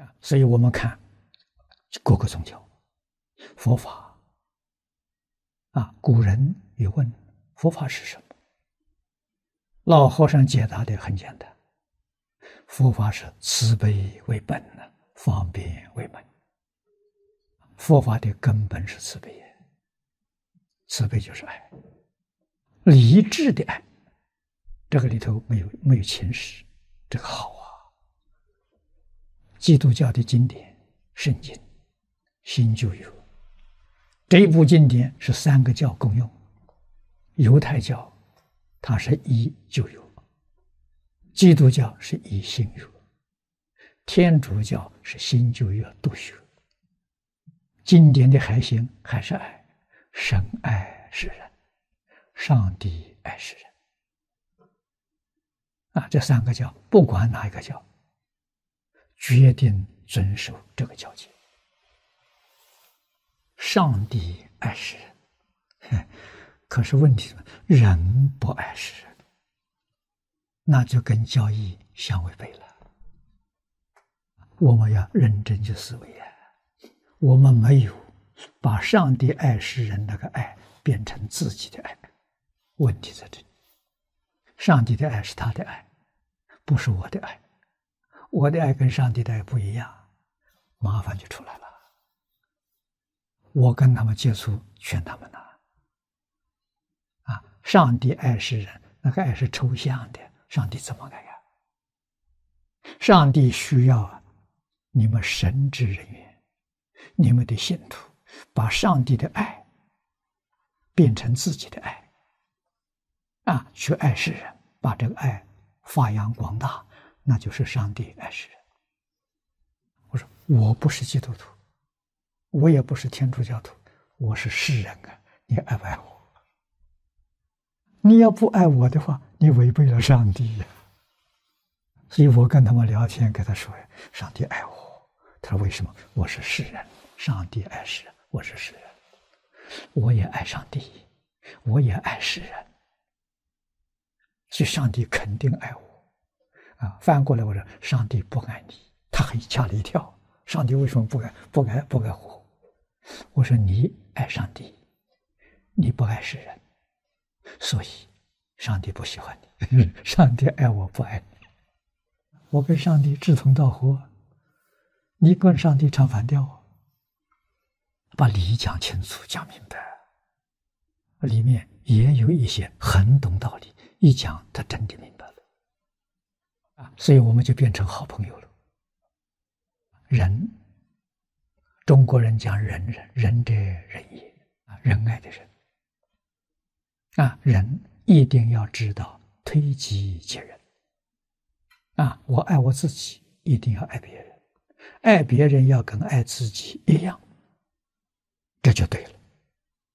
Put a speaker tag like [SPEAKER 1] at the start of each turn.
[SPEAKER 1] 啊，所以我们看各个宗教，佛法啊，古人也问佛法是什么？老和尚解答的很简单，佛法是慈悲为本呢，方便为门。佛法的根本是慈悲，慈悲就是爱，理智的爱，这个里头没有没有情史，这个好。基督教的经典圣经，新旧约，这一部经典是三个教共用，犹太教。它是一旧约，基督教是一新约，天主教是新旧约都学。经典的核心还是爱，神爱世人，上帝爱世人。啊，这三个教不管哪一个教，决定遵守这个教诫。上帝爱世人。可是问题是，人不爱世人，那就跟交易相违背了。我们要认真去思维啊！我们没有把上帝爱世人那个爱变成自己的爱，问题在这里。上帝的爱是他的爱，不是我的爱。我的爱跟上帝的爱不一样，麻烦就出来了。我跟他们接触，劝他们呢。上帝爱世人，那个爱是抽象的。上帝怎么爱呀？上帝需要你们神职人员，你们的信徒，把上帝的爱变成自己的爱，啊，去爱世人，把这个爱发扬光大，那就是上帝爱世人。我说我不是基督徒，我也不是天主教徒，我是世人啊，你爱不爱我？你要不爱我的话，你违背了上帝呀。所以我跟他们聊天，跟他说呀：“上帝爱我。”他说：“为什么？我是世人，上帝爱世人，我是世人，我也爱上帝，我也爱世人。所以上帝肯定爱我。”啊，翻过来我说：“上帝不爱你。”他很吓了一跳。上帝为什么不爱？不爱？不爱我？我说：“你爱上帝，你不爱世人。”所以，上帝不喜欢你。上帝爱我不爱你，我跟上帝志同道合，你跟上帝唱反调，把理讲清楚、讲明白，里面也有一些很懂道理，一讲他真的明白，所以我们就变成好朋友了。仁，中国人讲仁人，仁者仁也啊，仁爱的仁。啊，人一定要知道推己及人。啊，我爱我自己，一定要爱别人，爱别人要跟爱自己一样，这就对了。